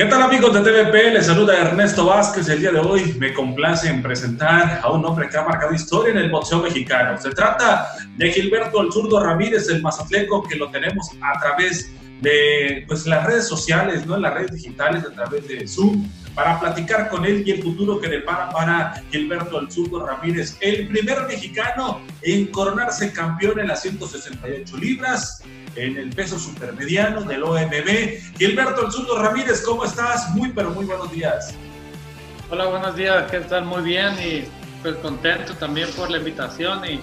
¿Qué tal amigos de TVP? Les saluda Ernesto Vázquez. El día de hoy me complace en presentar a un hombre que ha marcado historia en el boxeo mexicano. Se trata de Gilberto El Zurdo Ramírez, el mazatleco, que lo tenemos a través de pues, las redes sociales, ¿no? en las redes digitales, a través de Zoom, para platicar con él y el futuro que depara para Gilberto El Zurdo Ramírez, el primer mexicano en coronarse campeón en las 168 libras en el peso supermediano del OMB. Gilberto El Zurdo Ramírez, ¿cómo estás? Muy, pero muy buenos días. Hola, buenos días, ¿qué tal? Muy bien y pues contento también por la invitación y,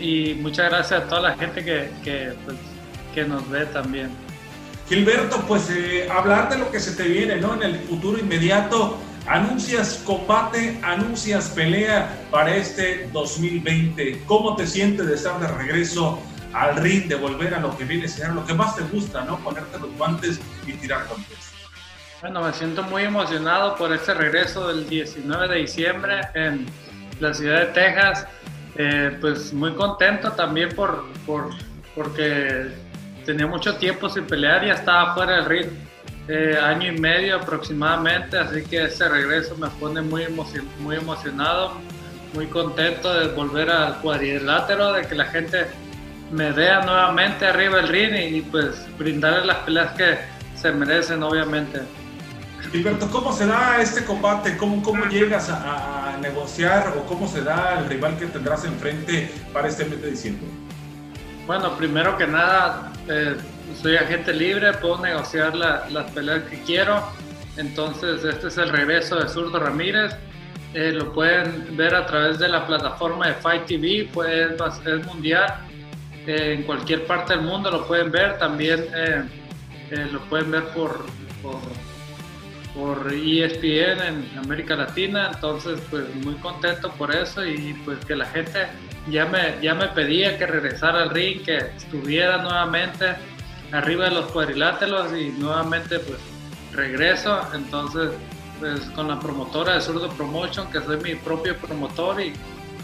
y muchas gracias a toda la gente que, que, pues, que nos ve también. Gilberto, pues eh, hablar de lo que se te viene, ¿no? En el futuro inmediato, anuncias combate, anuncias pelea para este 2020. ¿Cómo te sientes de estar de regreso al ring, de volver a lo que viene a lo que más te gusta, ¿no? Ponerte los guantes y tirar golpes. Bueno, me siento muy emocionado por este regreso del 19 de diciembre en la ciudad de Texas. Eh, pues muy contento también por, por, porque tenía mucho tiempo sin pelear y estaba fuera del ring. Eh, año y medio aproximadamente, así que ese regreso me pone muy, muy emocionado, muy contento de volver al cuadrilátero, de que la gente me vea nuevamente arriba del ring y, pues brindarle las peleas que se merecen, obviamente. Gilberto, ¿cómo se da este combate? ¿Cómo, cómo llegas a, negociar o cómo se da el rival que tendrás enfrente para este mes de diciembre? Bueno, primero que nada, eh, soy agente libre, puedo negociar las peleas que quiero. Entonces, este es el regreso de Zurdo Ramírez. Eh, lo pueden ver a través de la plataforma de Fight TV, pues es mundial en cualquier parte del mundo lo pueden ver, también eh, eh, lo pueden ver por, por, ESPN en América Latina, entonces pues muy contento por eso y pues que la gente ya me, ya me pedía que regresara al ring, que estuviera nuevamente arriba de los cuadriláteros y nuevamente pues regreso, entonces pues con la promotora de Zurdo Promotion, que soy mi propio promotor y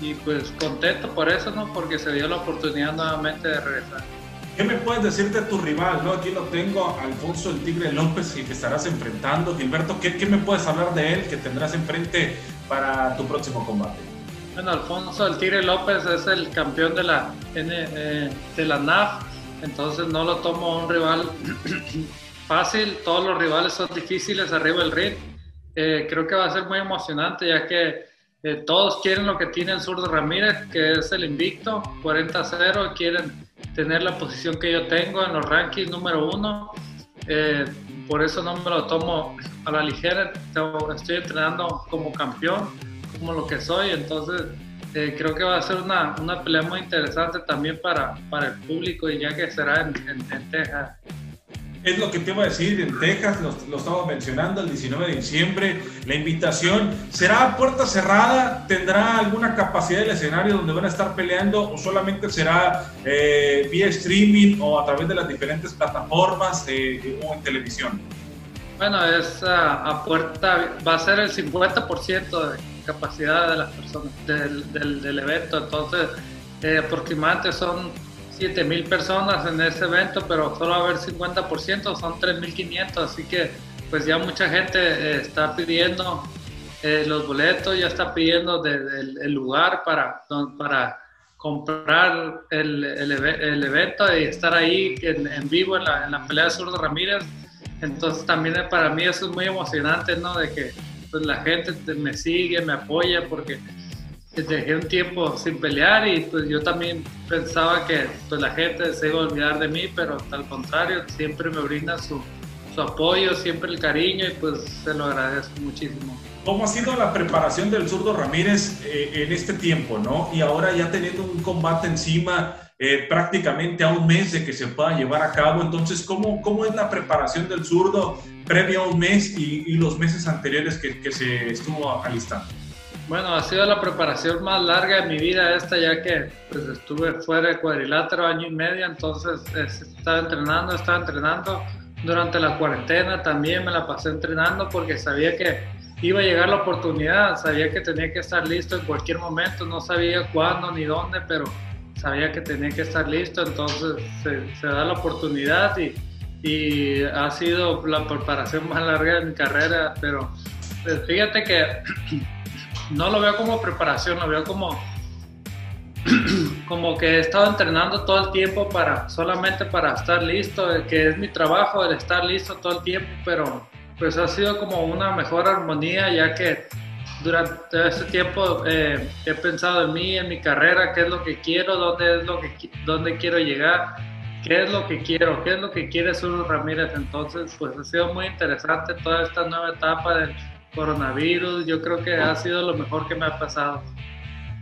y pues contento por eso, ¿no? Porque se dio la oportunidad nuevamente de regresar. ¿Qué me puedes decir de tu rival? ¿no? Aquí lo tengo, Alfonso el Tigre López, y que estarás enfrentando. Gilberto, ¿qué, ¿qué, me puedes hablar de él que tendrás enfrente para tu próximo combate? Bueno, Alfonso el Tigre López es el campeón de la, eh, de la NAF, entonces no lo tomo un rival fácil, todos los rivales son difíciles arriba del ring. Eh, creo que va a ser muy emocionante ya que eh, todos quieren lo que tiene el zurdo Ramírez, que es el invicto, 40-0, quieren tener la posición que yo tengo en los rankings número uno. Eh, por eso no me lo tomo a la ligera, estoy entrenando como campeón, como lo que soy, entonces eh, creo que va a ser una, una, pelea muy interesante también para, para el público y ya que será en, en, en Texas. Es lo que te iba a decir, en Texas, lo, lo estamos mencionando, el 19 de diciembre, la invitación será a puerta cerrada, tendrá alguna capacidad del escenario donde van a estar peleando o solamente será eh, vía streaming o a través de las diferentes plataformas eh, o en televisión. Bueno, es a, puerta, va a ser el 50% de capacidad de las personas del, del, evento, entonces eh, aproximadamente son mil personas en ese evento, pero solo va a haber 50%, son 3.500, así que pues ya mucha gente eh, está pidiendo eh, los boletos, ya está pidiendo el lugar para, para comprar el, el, evento y estar ahí en, vivo en la, en la, pelea de Zurdo Ramírez. Entonces también para mí eso es muy emocionante, ¿no? De que pues, la gente me sigue, me apoya, porque dejé un tiempo sin pelear y pues yo también pensaba que pues la gente se iba a olvidar de mí, pero al contrario, siempre me brinda su, su apoyo, siempre el cariño y pues se lo agradezco muchísimo. ¿Cómo ha sido la preparación del zurdo Ramírez eh, en este tiempo, no? Y ahora ya teniendo un combate encima eh, prácticamente a un mes de que se pueda llevar a cabo, entonces, ¿cómo, cómo es la preparación del zurdo previo a un mes y, y los meses anteriores que, que se estuvo alistando? Bueno, ha sido la preparación más larga de mi vida esta, ya que pues, estuve fuera de cuadrilátero año y medio, entonces estaba entrenando, estaba entrenando. Durante la cuarentena también me la pasé entrenando porque sabía que iba a llegar la oportunidad, sabía que tenía que estar listo en cualquier momento, no sabía cuándo ni dónde, pero sabía que tenía que estar listo, entonces se, da la oportunidad y, y ha sido la preparación más larga de mi carrera, pero pues, fíjate que no lo veo como preparación, lo veo como como que he estado entrenando todo el tiempo para solamente para estar listo, que es mi trabajo el estar listo todo el tiempo, pero pues ha sido como una mejor armonía ya que durante este tiempo eh, he pensado en mí, en mi carrera, qué es lo que quiero, dónde es lo que dónde quiero llegar, qué es lo que quiero, qué es lo que quiere Zulu Ramírez. Entonces, pues ha sido muy interesante toda esta nueva etapa del coronavirus. Yo creo que ha sido lo mejor que me ha pasado.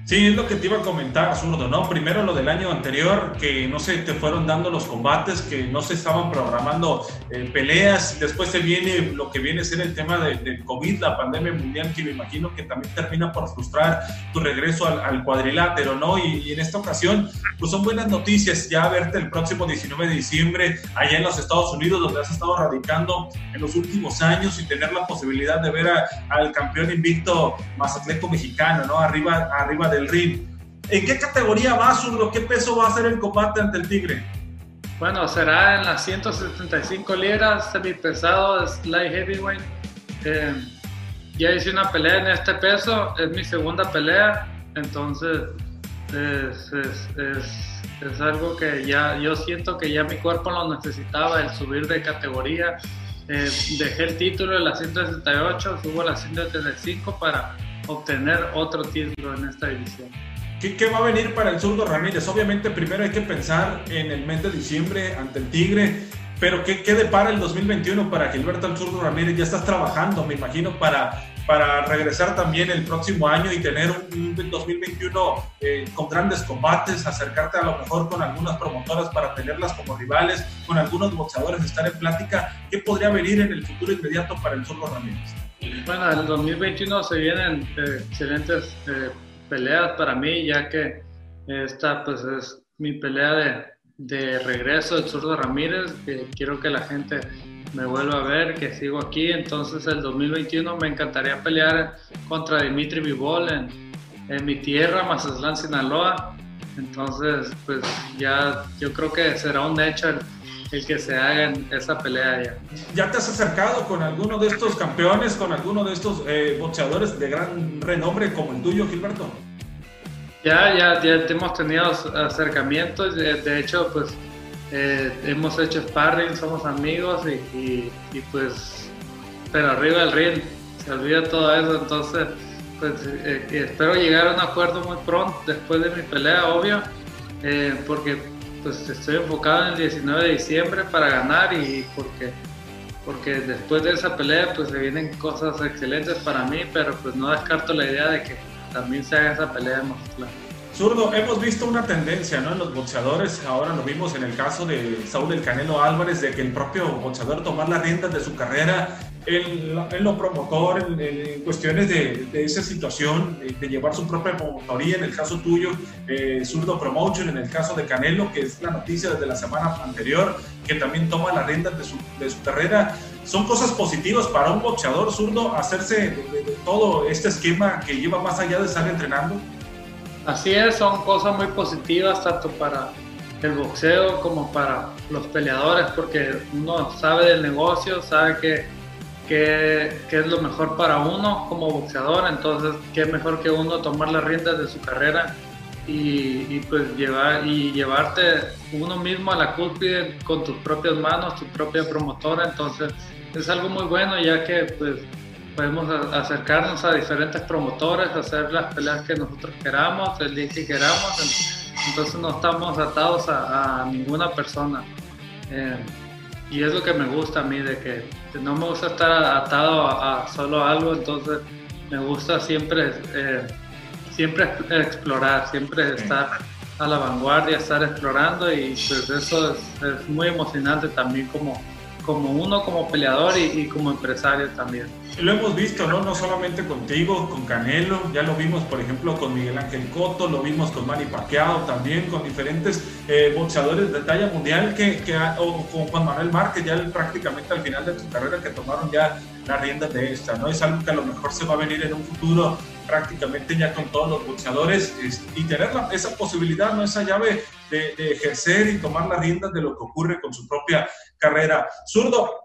Sí, es lo que te iba a comentar, Zurdo, ¿no? Primero lo del año anterior, que no se te fueron dando los combates, que no se estaban programando eh, peleas. Después se viene lo que viene a ser el tema del COVID, la pandemia mundial, que me imagino que también termina por frustrar tu regreso al, cuadrilátero, ¿no? Y, en esta ocasión, pues son buenas noticias ya verte el próximo 19 de diciembre allá en los Estados Unidos, donde has estado radicando en los últimos años y tener la posibilidad de ver al campeón invicto Mazatleco mexicano, ¿no? Arriba, arriba de del ring. ¿En qué categoría va, Zurdo? ¿Qué peso va a ser el combate ante el Tigre? Bueno, será en las 175 libras, semi-pesado, light heavyweight. Eh, ya hice una pelea en este peso, es mi segunda pelea, entonces es, es, es, algo que ya yo siento que ya mi cuerpo lo necesitaba, el subir de categoría. Eh, dejé el título de la 168, subo a la 135 para obtener otro título en esta división. ¿Qué, va a venir para el zurdo Ramírez? Obviamente primero hay que pensar en el mes de diciembre ante el Tigre, pero ¿qué, qué depara el 2021 para Gilberto el zurdo Ramírez? Ya estás trabajando, me imagino, para, para regresar también el próximo año y tener un, 2021 eh, con grandes combates, acercarte a lo mejor con algunas promotoras para tenerlas como rivales, con algunos boxeadores, estar en plática. ¿Qué podría venir en el futuro inmediato para el zurdo Ramírez? Bueno, en el 2021 se vienen eh, excelentes eh, peleas para mí, ya que esta pues es mi pelea de, de regreso del zurdo Ramírez, quiero que la gente me vuelva a ver, que sigo aquí, entonces el 2021 me encantaría pelear contra Dimitri Vivol en, en mi tierra, Mazatlán, Sinaloa, entonces pues ya yo creo que será un hecho el que se haga esa pelea ya. ¿Ya te has acercado con alguno de estos campeones, con alguno de estos eh, boxeadores de gran renombre como el tuyo, Gilberto? Ya, ya, ya hemos tenido acercamientos, de, hecho, pues eh, hemos hecho sparring, somos amigos y, pues, pero arriba del ring, se olvida todo eso, entonces, pues eh, espero llegar a un acuerdo muy pronto después de mi pelea, obvio, porque pues estoy enfocado en el 19 de diciembre para ganar y porque, porque después de esa pelea pues se vienen cosas excelentes para mí, pero pues no descarto la idea de que también se haga esa pelea en Mazatlán. Zurdo, hemos visto una tendencia ¿no? en los boxeadores, ahora lo vimos en el caso de Saúl El Canelo Álvarez, de que el propio boxeador tomar las riendas de su carrera en, lo promotor, en, cuestiones de, esa situación, de, llevar su propia promotoría, en el caso tuyo, eh, Zurdo Promotion, en el caso de Canelo, que es la noticia desde la semana anterior, que también toma las riendas de su, de su carrera. Son cosas positivas para un boxeador zurdo hacerse de, todo este esquema que lleva más allá de estar entrenando. Así es, son cosas muy positivas tanto para el boxeo como para los peleadores porque uno sabe del negocio, sabe que qué, es lo mejor para uno como boxeador, entonces qué mejor que uno tomar las riendas de su carrera y, pues llevar y llevarte uno mismo a la cúspide con tus propias manos, tu propia promotora, entonces es algo muy bueno ya que pues podemos acercarnos a diferentes promotores, hacer las peleas que nosotros queramos, el día que queramos, entonces no estamos atados a, ninguna persona. Eh, y es lo que me gusta a mí, de que no me gusta estar atado a, solo algo, entonces me gusta siempre, eh, siempre explorar, siempre estar a la vanguardia, estar explorando y pues eso es muy emocionante también como, como uno como peleador y, como empresario también. Lo hemos visto, ¿no? No solamente contigo, con Canelo, ya lo vimos, por ejemplo, con Miguel Ángel Cotto, lo vimos con Manny Pacquiao también, con diferentes eh, boxeadores de talla mundial, que, o con Juan Manuel Márquez, ya prácticamente al final de su carrera, que tomaron ya las riendas de esta, ¿no? Es algo que a lo mejor se va a venir en un futuro prácticamente ya con todos los boxeadores y tener esa posibilidad, ¿no? esa llave de, ejercer y tomar las riendas de lo que ocurre con su propia carrera. Zurdo,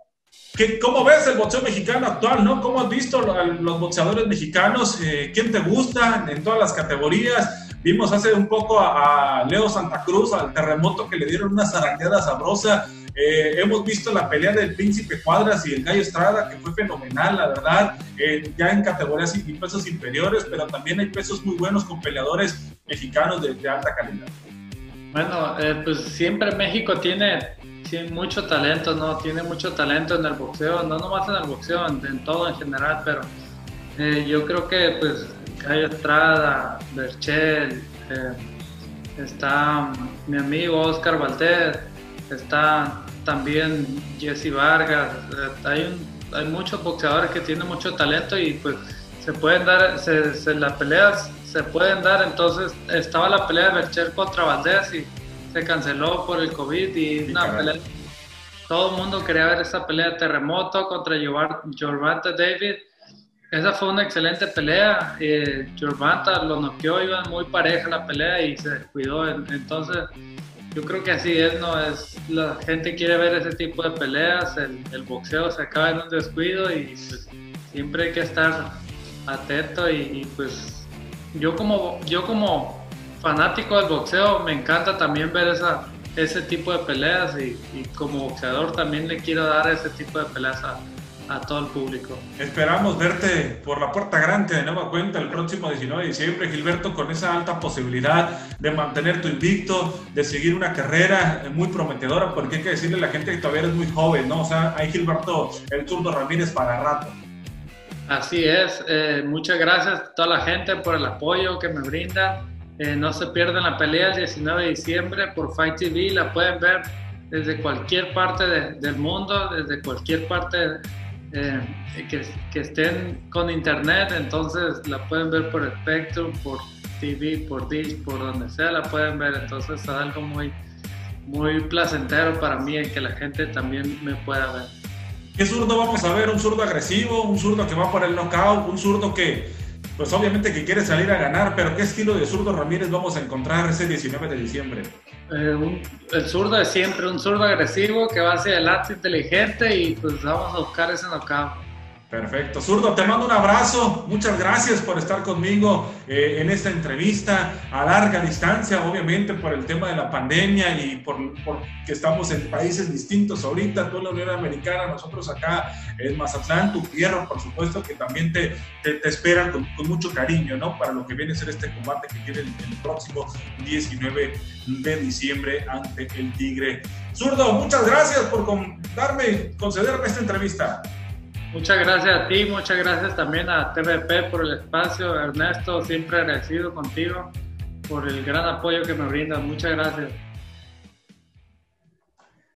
¿Qué, ¿Cómo ves el boxeo mexicano actual? ¿no? ¿Cómo has visto los boxeadores mexicanos? Eh, ¿Quién te gusta en todas las categorías? Vimos hace un poco a, Leo Santa Cruz, al terremoto que le dieron una zarandeada sabrosa. Eh, hemos visto la pelea del Príncipe Cuadras y el Gallo Estrada, que fue fenomenal, la verdad, eh, ya en categorías y pesos inferiores, pero también hay pesos muy buenos con peleadores mexicanos de, de alta calidad. Bueno, pues siempre México tiene tiene mucho talento, ¿no? Tiene mucho talento en el boxeo, no nomás en el boxeo, en, todo en general, pero eh, yo creo que pues Cayo Estrada, Berchel, eh, está mi amigo Oscar Valdez, está también Jesse Vargas, eh, hay, hay muchos boxeadores que tienen mucho talento y pues se pueden dar, se, las peleas se pueden dar, entonces estaba la pelea de Berchel contra Valdez y se canceló por el COVID y una pelea. Todo el mundo quería ver esa pelea de terremoto contra Jorvanta David. Esa fue una excelente pelea. Eh, lo noqueó, iba muy pareja la pelea y se descuidó. Entonces, yo creo que así es, ¿no? Es, la gente quiere ver ese tipo de peleas, el, boxeo se acaba en un descuido y pues, siempre hay que estar atento y, y, pues yo como, yo como fanático del boxeo, me encanta también ver esa, ese tipo de peleas y, como boxeador también le quiero dar ese tipo de peleas a, todo el público. Esperamos verte por la puerta grande de nueva cuenta el próximo 19 de diciembre, Gilberto, con esa alta posibilidad de mantener tu invicto, de seguir una carrera muy prometedora, porque hay que decirle a la gente que todavía eres muy joven, ¿no? O sea, hay Gilberto, el turno Ramírez para rato. Así es, eh, muchas gracias a toda la gente por el apoyo que me brinda eh, no se pierdan la pelea el 19 de diciembre por Fight TV, la pueden ver desde cualquier parte del mundo, desde cualquier parte eh, que, que, estén con internet, entonces la pueden ver por Spectrum, por TV, por Dish, por donde sea la pueden ver, entonces es algo muy, muy placentero para mí el que la gente también me pueda ver. ¿Qué zurdo vamos a ver? ¿Un zurdo agresivo? ¿Un zurdo que va por el knockout? ¿Un zurdo que pues obviamente que quiere salir a ganar, pero ¿qué estilo de zurdo Ramírez vamos a encontrar ese 19 de diciembre? Eh, el zurdo de siempre, un zurdo agresivo que va hacia adelante, inteligente y pues vamos a buscar ese knockout. Perfecto. Zurdo, te mando un abrazo. Muchas gracias por estar conmigo eh, en esta entrevista a larga distancia, obviamente por el tema de la pandemia y por, que estamos en países distintos ahorita, tú en la Unión Americana, nosotros acá en Mazatlán, tu tierra, por supuesto, que también te, te, esperan con, mucho cariño, ¿no? Para lo que viene a ser este combate que tiene el, próximo 19 de diciembre ante el Tigre. Zurdo, muchas gracias por darme, concederme esta entrevista. Muchas gracias a ti, muchas gracias también a TVP por el espacio. Ernesto, siempre agradecido contigo por el gran apoyo que me brindas. Muchas gracias.